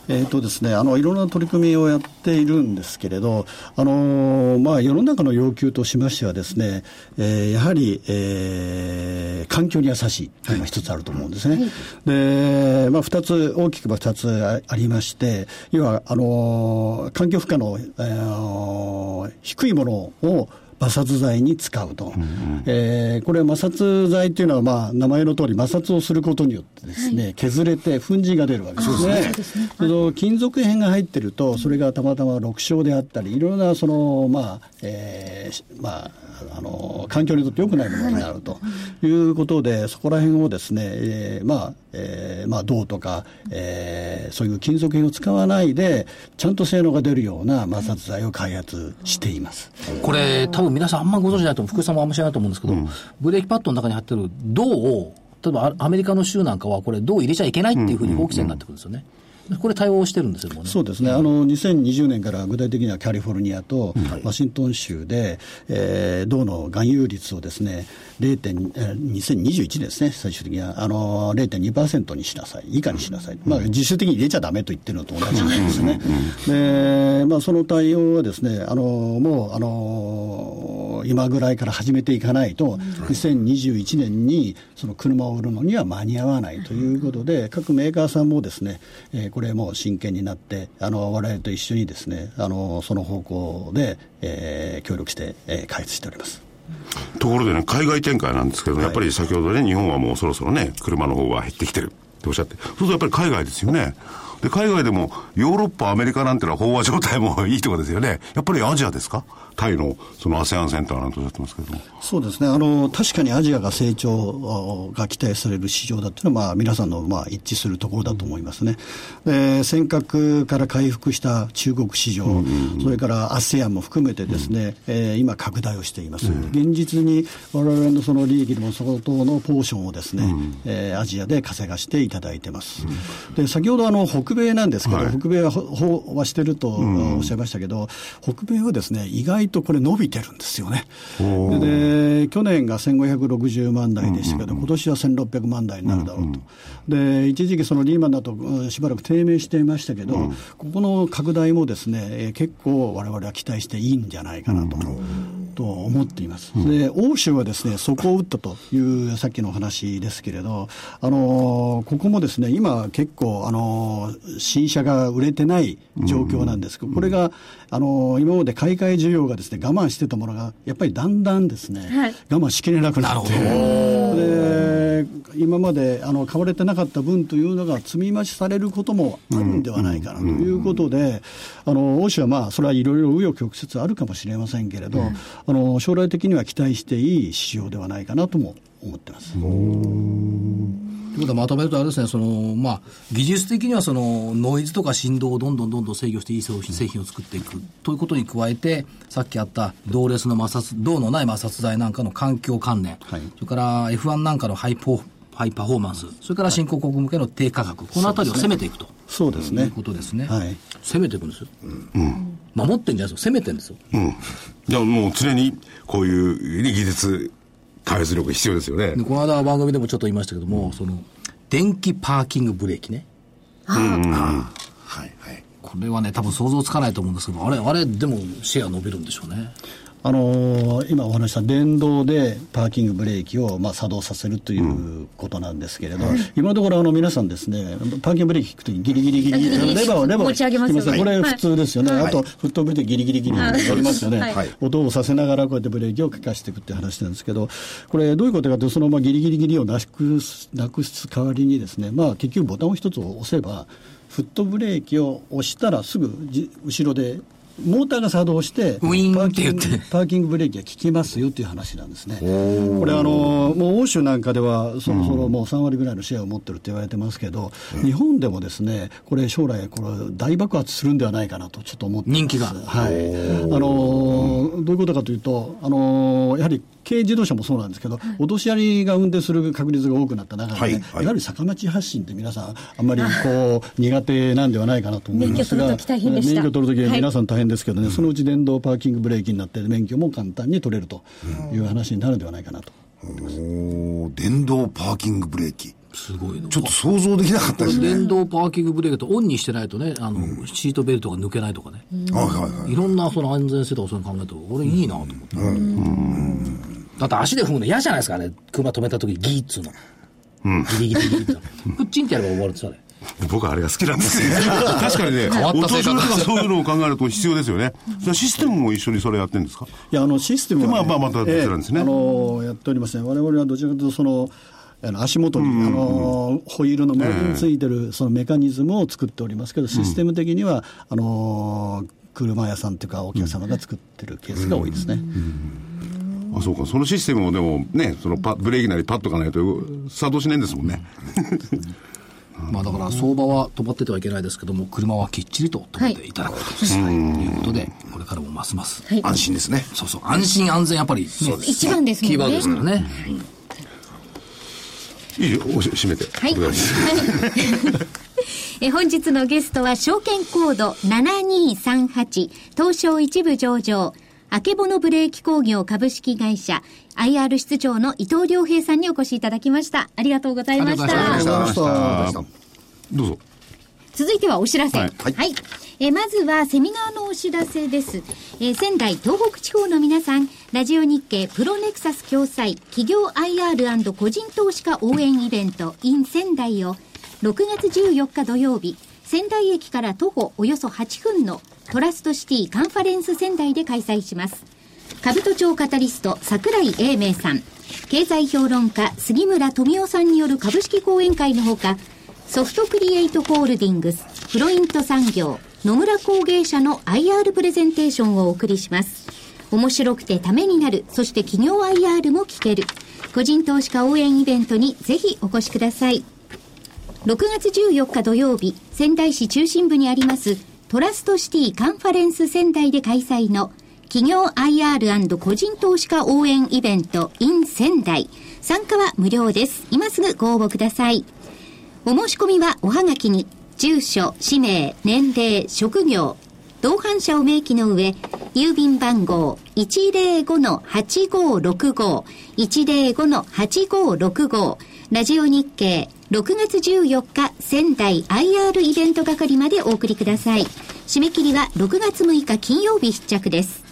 えーとですね、あのいろんな取り組みをやっているんですけれど、あのーまあ、世の中の要求としましてはですね、えーやはり、えー環境に優しいというのが一つあると思うんですね。で、まあ、二つ、大きくは二つあありまして、要は、あのー環境負荷の、えー低いものを摩擦材に使うと、えーこれ摩擦材というのは、まあ、名前の通り摩擦をすることによってですね、削れて粉塵が出るわけですね。その金属片が入ってるとそれがたまたま緑青であったりいろいろなその、まあえーしまあ、あの環境にとって良くないものになると。いうことで、そこら辺をですね、えーまあえーまあ、銅とか、えーそういう金属片を使わないでちゃんと性能が出るような摩擦材を開発しています。これ、多分皆さんあんまご存知ないと思う、福井さんもあんま知らないと思うんですけど、ブレーキパッドの中に入ってる銅を、例えばアアメリカの州なんかは、これ、銅を入れちゃいけないっていうふうに法規制になってくるんですよね。これ対応してるんですよ、ね。そうですね、あの2020年から具体的にはカリフォルニアとワシントン州で、えー銅の含有率をですね、0. えー2021年ですね、最終的には。あの0.2%にしなさい、以下にしなさい、まあ、実質的に入れちゃだめと言ってるのと同じなんですね。でまあ、その対応はですね、あのもうあの今ぐらいから始めていかないと、2021年にその車を売るのには間に合わないということで、各メーカーさんもですね、えーこれもう真剣になって、あの我々と一緒にですね、あのその方向で、えー協力して、えー開発しております。ところでね、海外展開なんですけど、やっぱり先ほどね、日本はもうそろそろね、車の方は減ってきてるっておっしゃって、そうするとやっぱり海外ですよね。で、海外でもヨーロッパ、アメリカなんてのは飽和状態もいいところですよね。やっぱりアジアですか？タイのその ASEAN センターなんておっしゃってますけども。そうですね。あの、確かにアジアが成長が期待される市場だっていうのは、まあ、皆さんの、まあ、一致するところだと思いますね。で、尖閣から回復した中国市場、それから ASEAN も含めてですね、えー今拡大をしています。現実に我々のその利益でも相当のポーションをですね、えーアジアで稼がしていただいてます。で、先ほどあの、北米なんですけど、はい北米はほ飽和してるとおっしゃいましたけど、北米はですね、意外とこれ伸びてるんですよね。でで去年が1560万台でしたけど、今年は1600万台になるだろうと。で、一時期そのリーマンだとうんしばらく低迷していましたけど、ここの拡大もですね、えー結構我々は期待していいんじゃないかなと。と思っています。で、欧州はですね、底を打ったというさっきのお話ですけれど、あのーここもですね、今結構、あのー新車が売れてない状況なんですけど、これが、あのー今まで買い替え需要がですね、我慢してたものが、やっぱりだんだんですね、はい。我慢しきれなくなって、で今まであの買われてなかった分というのが積み増しされることもあるんではないかなということで、あの欧州はまあそれはいろいろ紆余曲折あるかもしれませんけれど、あの将来的には期待していい市場ではないかなとも思ってます。ということはまとめるとあれですね、その、まあ、技術的にはその、ノイズとか振動をどんどんどんどん制御していい製品を作っていくということに加えて、さっきあった同レスの摩擦、銅のない摩擦材なんかの環境関連、はいそれから F1 なんかのハイポハイパフォーマンス、それから新興国向けの低価格、このあたりを攻めていくと。そうですねいうことですね。はい攻めていくんですよ。守ってんじゃないですよ。攻めてんですよ。うん。じゃあもう常にこういう技術開発力必要ですよねで。この間番組でもちょっと言いましたけども、その、電気パーキングブレーキね。はいはい。これはね、多分想像つかないと思うんですけど、あれ、あれ、でもシェア伸びるんでしょうね。あのー今お話した電動でパーキングブレーキをまあ作動させるということなんですけれど、今のところあの皆さんですね、パーキングブレーキ聞くときにギリギリギリ レバーをレバーを持ち上げますこれはい。普通ですよね。あと、フットブレーキギリギリギリはい。ありますよね。はい。音をさせながらこうやってブレーキをかかしていくっていう話なんですけど、これどういうことかというと、そのまあギリギリギリをなくす、なくす代わりにですね、まあ結局ボタンを一つ押せば、フットブレーキを押したらすぐじ後ろでモーターが作動して、パーキングパーキングブレーキが効きますよという話なんですね。これあの、もう欧州なんかでは、そろそろもう3割ぐらいのシェアを持ってるって言われてますけど、日本でもですね、これ将来、これ大爆発するんではないかなとちょっと思ってます。人気が。はい。あの、どういうことかというと、あの、やはり軽自動車もそうなんですけど、お年寄りが運転する確率が多くなった中で、はいねはい。やはり坂道発進って皆さん、あんまりこう、苦手なんではないかなと思いますが、免許取る時大変でした。免許取るときははい。皆さん大変ですけどね、そのうち電動パーキングブレーキになって、免許も簡単に取れるという話になるんではないかなと。電動パーキングブレーキ。すごいの。ちょっと想像できなかったですね。電動パーキングブレーキとオンにしてないとね、あの、シートベルトが抜けないとかね。はいはいはい。いろんなその安全性とかそういうの考えると、俺いいなと思って。だって足で踏むの嫌じゃないですかね。車止めた時にギーっつうの。ギリギリギリって。プッチンってやれば終わるんです。僕はあれが好きなんですよ。確かにね、変わった性格とかそういうのを考えると必要ですよね。じゃあシステムも一緒にそれやってるんですか？いや、あの、システムは、ね、まあまあまた別なんですねええあの、やっておりますね。我々はどちらかというと、その、あの足元に、あの、ホイールの周りについてる、そのメカニズムを作っておりますけど、システム的には、あの、車屋さんというか、お客様が作ってるケースが多いですね。あ、そうか。そのシステムをでもね、そのパブレーキなりパッドがないと作動しないんですもんね。まあだから相場は止まっててはいけないですけども、車はきっちりと止めていただくと、ということで、これからもますます。はい安心ですね。そうそう、安心安全やっぱり、ね、一番ですもんねキーワードですからね。いいよ、おし閉めて。はいお願いします え本日のゲストは証券コード7238東証一部上場あけぼのブレーキ工業株式会社 IR 室長の伊藤良平さんにお越しいただきましたありがとうございましありがとうございたましたありがとうございましたどうぞ。続いてはお知らせ。ははいい。えまずはセミナーのお知らせです。え仙台、東北地方の皆さん、ラジオ日経プロネクサス共催企業 IR& 個人投資家応援イベント in 仙台を6月14日土曜日、仙台駅から徒歩およそ8分のトラストシティカンファレンス仙台で開催します。兜町カタリスト桜井英明さん、経済評論家杉村富夫さんによる株式講演会のほか、ソフトクリエイトホールディングス、フロイント産業、野村工芸社の IR プレゼンテーションをお送りします。面白くてためになる、そして企業 IR も聞ける。個人投資家応援イベントにぜひお越しください。6月14日土曜日、仙台市中心部にあります、トラストシティカンファレンス仙台で開催の企業 IR& 個人投資家応援イベント in 仙台。参加は無料です。今すぐご応募ください。お申し込みはおはがきに、住所、氏名、年齢、職業、同伴者を明記の上、郵便番号105-8565、105-8565、ラジオ日経6月14日仙台 IR イベント係までお送りください。締め切りは6月6日金曜日必着です。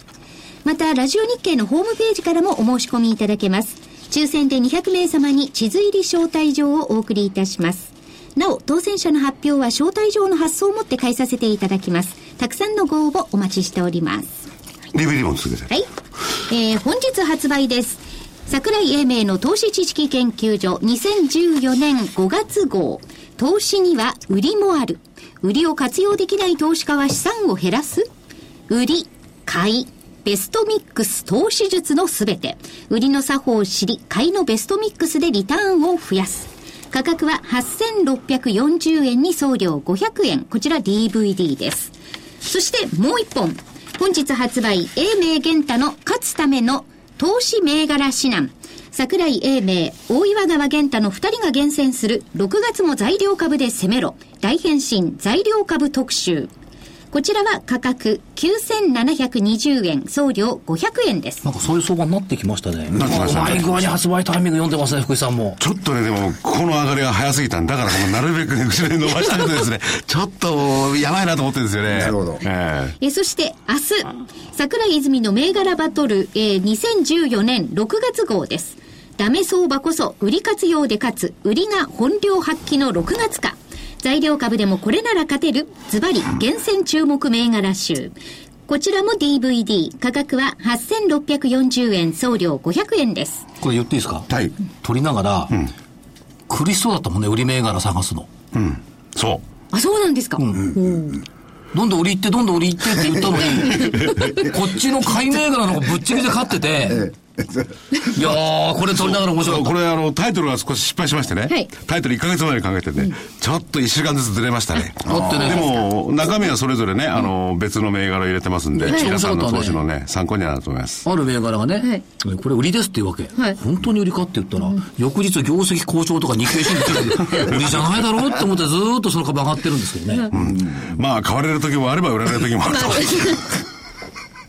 また、ラジオ日経のホームページからもお申し込みいただけます。抽選で200名様に地図入り招待状をお送りいたします。なお、当選者の発表は招待状の発送をもって返させていただきます。たくさんのご応募お待ちしております。DVD も続けて。はい。えー、本日発売です。桜井英明の投資知識研究所2014年5月号。投資には売りもある。売りを活用できない投資家は資産を減らす売り、買い、ベストミックス投資術のすべて。売りの作法を知り、買いのベストミックスでリターンを増やす。価格は8640円に送料500円。こちら DVD です。そしてもう一本。本日発売、英明玄太の勝つための投資銘柄指南。桜井英明、大岩川玄太の二人が厳選する6月も材料株で攻めろ。大変身材料株特集。こちらは価格9720円、送料500円です。なんかそういう相場になってきましたね。なってました具合に発売タイミング読んでますね、福井さんも。ちょっとね、でも、ここの上がりが早すぎたんだから、もうなるべくね、後ろに伸ばしたくてですね、ちょっと、やばいなと思ってるんですよね。なるほどええーそして明日、桜井泉の銘柄バトル、えー2014年6月号です。ダメ相場こそ売り活用で勝つ、売りが本領発揮の6月か。材料株でもこれなら勝てる、ズバリ厳選注目銘柄集。こちらも DVD、価格は8640円、送料500円です。これ言っていいですか？はい。取りながら、苦しそうだったもんね、売り銘柄探すの。うん。そう。あ、そうなんですか？どんどん売り行って、どんどん売り行ってって言ったのに、こっちの買い銘柄の方がぶっちぎりで勝ってて、いやー、これ取りながら面白かった。これあの、タイトルが少し失敗しましてね。はいタイトル1ヶ月前に考えてね、ちょっと1週間ずつずれましたね。だってねでも、中身はそれぞれね、あの、別の銘柄を入れてますんで、はい皆さんの投資のね、参考になると思います。ある銘柄がね、これ売りですっていうわけ、はい本当に売りかって言ったら、翌日業績好調とか日経新聞で 売りじゃないだろうって思ってずーっとその株上がってるんですけどね。まあ、買われる時もあれば売られる時もあると。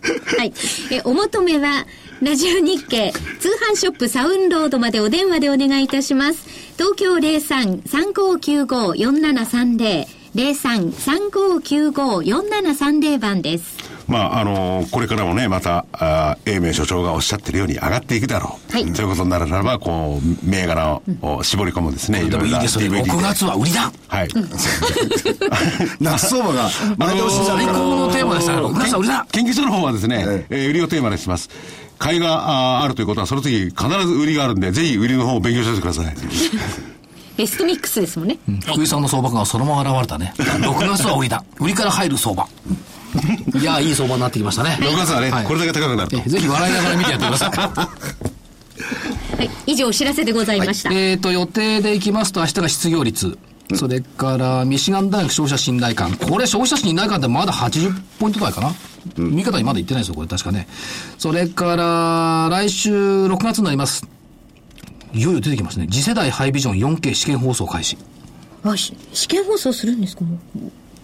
はい。え、お求めは、ラジオ日経通販ショップサウンロードまでお電話でお願いいたします。東京03-3595-4730。03-3595-4730番です。まあ、あのこれからもね、また、あー英明所長がおっしゃってるように上がっていくだろう。はいということになるならば、こう、銘柄を絞り込むですね。でもいいですよね。DVD 6月は売りだはい。夏相場が前倒しじゃないか最高のテーマでしたね。6月は売りだ研究所の方はですね、ええー売りをテーマにします。買いがあるということは、その次必ず売りがあるんで、ぜひ売りの方を勉強しておいてください。ベストミックスですもんね。福井さんの相場がそのまま現れたね。6月は売りだ。売りから入る相場。いやー、いい相場になってきましたね。6月はね、はいこれだけ高くなると。えぜひ笑いながら見てやってください。はい。以上お知らせでございました。えーと、予定でいきますと、明日が失業率。それから、ミシガン大学消費者信頼感。これ、消費者信頼感ってまだ80ポイント台かな、見方にまだ言ってないですよ、これ確かね。それから、来週6月になります。いよいよ出てきますね。次世代ハイビジョン 4K 試験放送開始。あ、し試験放送するんですか？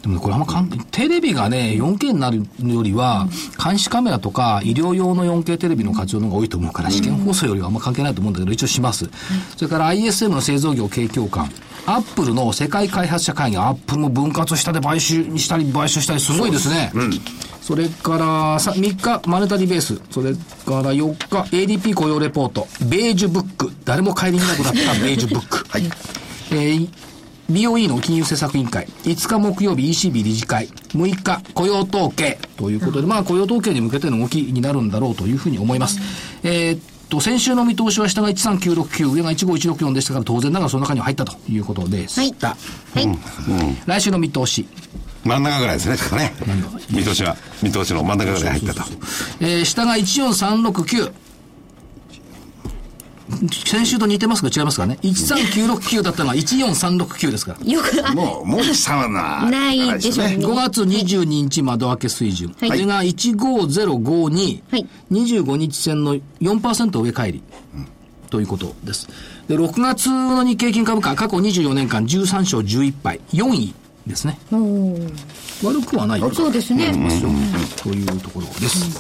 でもね、これあんま簡単テレビがね、4K になるよりは、監視カメラとか医療用の 4K テレビの活用の方が多いと思うから、試験放送よりはあんま関係ないと思うんだけど、一応します。それから ISM の製造業景況感。アップルの世界開発者会議、アップルも分割したで買収したり買収したりすごいですね。それからさ3日、マネタリーベース。それから4日、ADP 雇用レポート。ベージュブック。誰も帰り見なくなった ベージュブック。はい。えー BOE の金融政策委員会、5日木曜日 ECB 理事会、6日雇用統計ということで、まあ雇用統計に向けての動きになるんだろうというふうに思います。えーと、先週の見通しは下が13969、上が15164でしたから、当然ながらその中には入ったということでした。はい。来週の見通し。真ん中ぐらいですね、ちょっとね。見通しは、見通しの真ん中ぐらいに入ったと。えー下が14369。先週と似てますか違いますかね ?13969 だったのは14369ですから。よく、あもう、もう悲惨な。ないでしょうね。5月22日窓開け水準。はいこれが15052。はい25日線の4%上返り。ということです。で、6月の日経金株価、過去24年間13勝11敗、4位ですね。悪くはないとそうですね。というところです。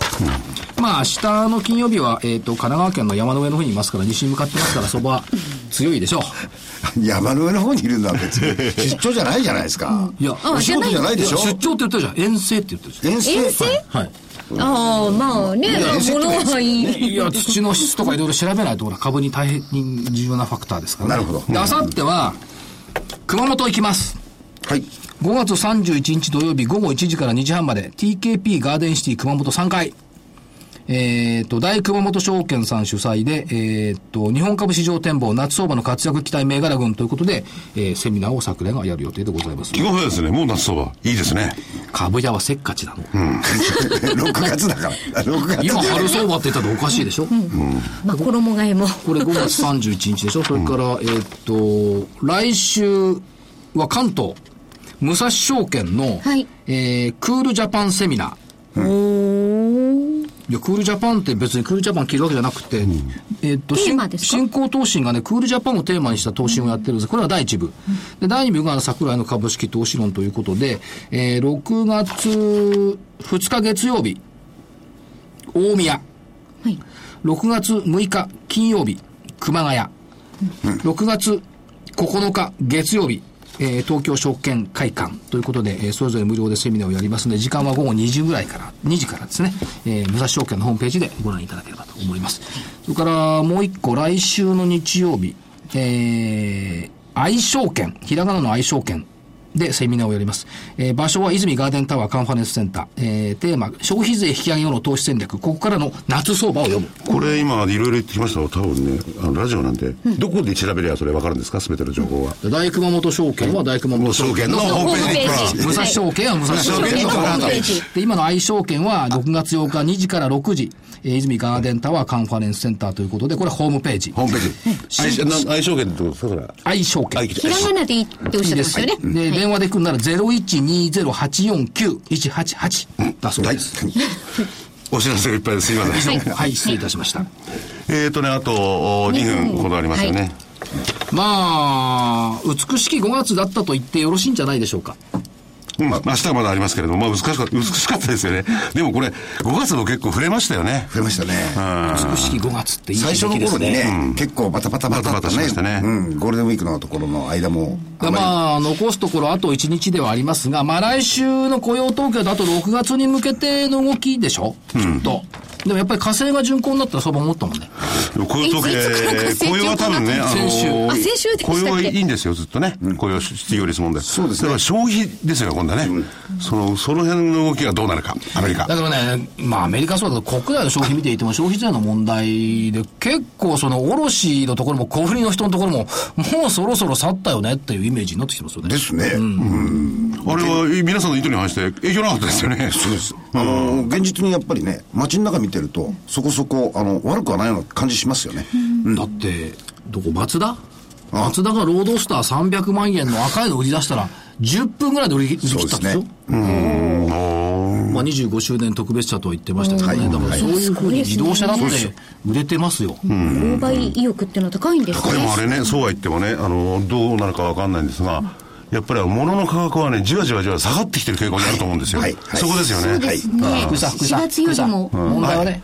まあ、明日の金曜日は、えっ、と、神奈川県の山の上の方にいますから、西に向かってますから、そこは強いでしょう。山の上の方にいるんだ別に。出張じゃないじゃないですか。いや、お仕事じゃないでしょ出張って言ってるじゃん。遠征って言ってるじ遠征？遠征？ゃん。はい。ああ、まあね、物はいい。いや、土の質とかいろいろ調べないと、ほら、株に大変に重要なファクターですから、ね。なるほどで、あさっては、熊本行きます。はい。5月31日土曜日午後1時から2時半まで TKP ガーデンシティ熊本3回。えっ、と、大熊本証券さん主催で、えっ、と、日本株市場展望夏相場の活躍期待銘柄群ということで、えーセミナーを昨年がやる予定でございます。気が早いですね。もう夏相場。いいですね。株屋はせっかちなの。6月だから。6月今春相場って言ったらおかしいでしょ、まあ、衣替えも。これ5月31日でしょ？それから、えーっと、来週は関東、武蔵証券の、はいえークールジャパンセミナー。いや、クールジャパンって別にクールジャパン聞いるわけじゃなくて、えーっと、新興投信がね、クールジャパンをテーマにした投信をやってるんです。これは第一部。で、第二部が桜井の株式投資論ということで、えー6月2日月曜日、大宮。はい。6月6日金曜日、熊谷。6月9日月曜日、えー東京証券会館ということで、えーそれぞれ無料でセミナーをやりますので、時間は午後2時ぐらいから、2時からですね、えー武蔵証券のホームページでご覧いただければと思います。それからもう一個、来週の日曜日、えー、愛証券、ひらがなの愛証券でセミナーをやります。えー場所は泉ガーデンタワーカンファレンスセンター。えーテーマ、消費税引き上げ後の投資戦略。ここからの夏相場を読む。これ今、いろいろ言ってきましたが、多分ね、あのラジオなんで、どこで調べればそれ分かるんですか？すべての情報は。大熊本証券は大熊本証券のホームページ武蔵証券は武蔵証券のホームページで、今の愛証券は6月8日2時から6時、えー泉ガーデンタワーカンファレンスセンターということで、これホームページ。ホームページ。相な相性券ってことですか？それは。愛証券。愛ひらがなでいいっておっしゃってましたよね。で、電話で来るなら0120849188だそうです。お知らせがいっぱいです。すいません。はい、失礼いたしました。えーとね、あとお2分ほどありますよね。まあ、美しき5月だったと言ってよろしいんじゃないでしょうか。うん、明日はまだありますけれども、まあ、難しかった、美しかったですよね。でもこれ、5月も結構触れましたよね。増えましたね。美しき5月っていい最初の頃にね、結構バタバタバタバタバタしましたねうん、ゴールデンウィークのところの間も。でまあ、残すところあと1日ではありますが、まあ来週の雇用統計だと6月に向けての動きでしょ？きっと。でもやっぱり火星が巡航になったらそば思ったもんね。雇用統計雇用は多分ね、あ先週のあ先週雇用はいいんですよ、ずっとね。雇用失業率問題。そうですねだから消費ですよ、今度はね。その、その辺の動きがどうなるか、アメリカ。だからね、まあアメリカそうだけど、国内の消費見ていても消費税の問題で、結構その卸のところも小売りの人のところも、もうそろそろ去ったよねっていうイメージになってきてますよね。ですね。あれは皆さんの意図に反して影響なかったですよね。そうです。あの、現実にやっぱりね、街の中見てると、そこそこ、あの、悪くはないような感じしますよね。だって、どこ、松田？松田がロードスター300万円の赤いの売り出したら、10分ぐらいで売り切ったんですよ。まあ、25周年特別車とは言ってましたけどね、はい。だからそういうふうに自動車だって売れてますよ。購買意欲っていうのは高いんですね。あれね、そうは言ってもね、あの、どうなるかわかんないんですが、やっぱり物の価格はね、じわじわじわ下がってきてる傾向にあると思うんですよ。はい。はい。そこですよね。そうですね。福さん、福さん、4月よりも。問題はね、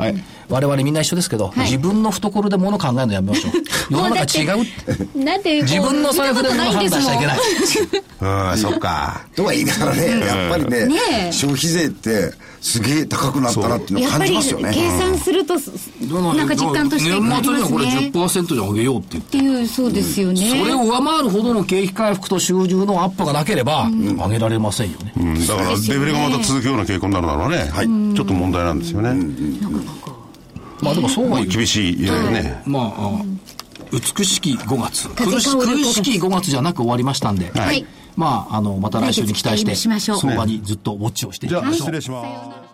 我々みんな一緒ですけど、自分の懐で物考えるのやめましょう。世の中違うって。自分の財布で物判断しちゃいけない。うん、そっか。とは言いながらね、やっぱりねねえ消費税って、すげえ高くなったなっていうのを感じますよね。計算すると、なんか実感としてあります年末にはこれね。っ10%で上げようって言って。ていう、そうですよね。それを上回るほどの景気回復と収入のアップがなければ、上げられませんよね。うん、だから、デフレがまた続くような傾向になるだろうね。はい。ちょっと問題なんですよね。まあでもそうは。厳しい、いろい。まあ、あ美しき5月。風苦し香る5苦月しき5月じゃなく終わりましたんで。はいまあ、あの、また来週に期待して、来月期待しましょう相場にずっとウォッチをしていきましょうじゃあ、失礼します。